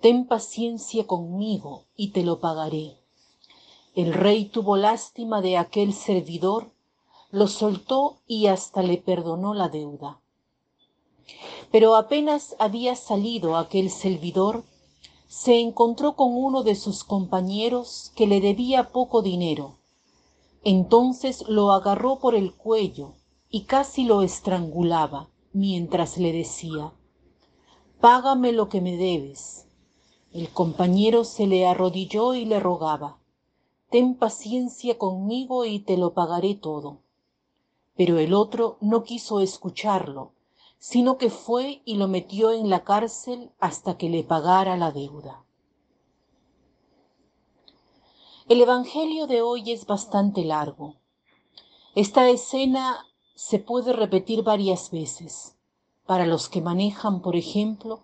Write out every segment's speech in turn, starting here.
ten paciencia conmigo y te lo pagaré. El rey tuvo lástima de aquel servidor, lo soltó y hasta le perdonó la deuda. Pero apenas había salido aquel servidor, se encontró con uno de sus compañeros que le debía poco dinero. Entonces lo agarró por el cuello y casi lo estrangulaba, mientras le decía, Págame lo que me debes. El compañero se le arrodilló y le rogaba, Ten paciencia conmigo y te lo pagaré todo. Pero el otro no quiso escucharlo, sino que fue y lo metió en la cárcel hasta que le pagara la deuda. El Evangelio de hoy es bastante largo. Esta escena se puede repetir varias veces. Para los que manejan, por ejemplo,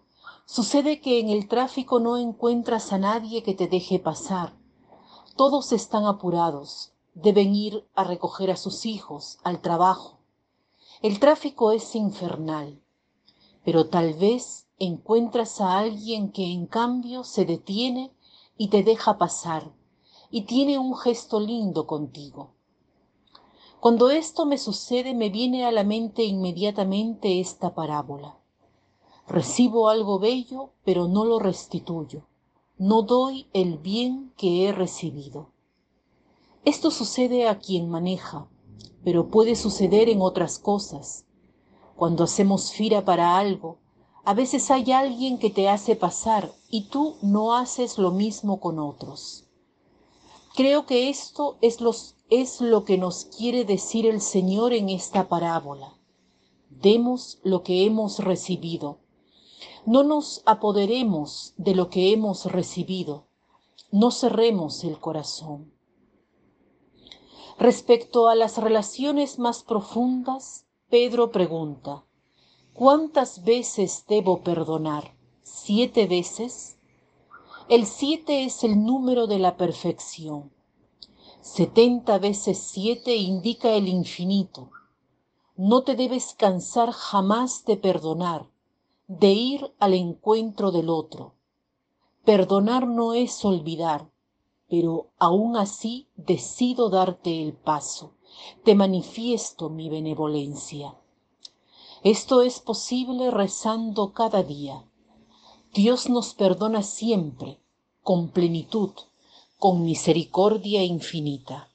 Sucede que en el tráfico no encuentras a nadie que te deje pasar. Todos están apurados, deben ir a recoger a sus hijos, al trabajo. El tráfico es infernal, pero tal vez encuentras a alguien que en cambio se detiene y te deja pasar y tiene un gesto lindo contigo. Cuando esto me sucede me viene a la mente inmediatamente esta parábola. Recibo algo bello, pero no lo restituyo. No doy el bien que he recibido. Esto sucede a quien maneja, pero puede suceder en otras cosas. Cuando hacemos fira para algo, a veces hay alguien que te hace pasar y tú no haces lo mismo con otros. Creo que esto es, es lo que nos quiere decir el Señor en esta parábola. Demos lo que hemos recibido no nos apoderemos de lo que hemos recibido, no cerremos el corazón. Respecto a las relaciones más profundas, Pedro pregunta, ¿cuántas veces debo perdonar? ¿Siete veces? El siete es el número de la perfección. Setenta veces siete indica el infinito. No te debes cansar jamás de perdonar de ir al encuentro del otro. Perdonar no es olvidar, pero aún así decido darte el paso, te manifiesto mi benevolencia. Esto es posible rezando cada día. Dios nos perdona siempre, con plenitud, con misericordia infinita.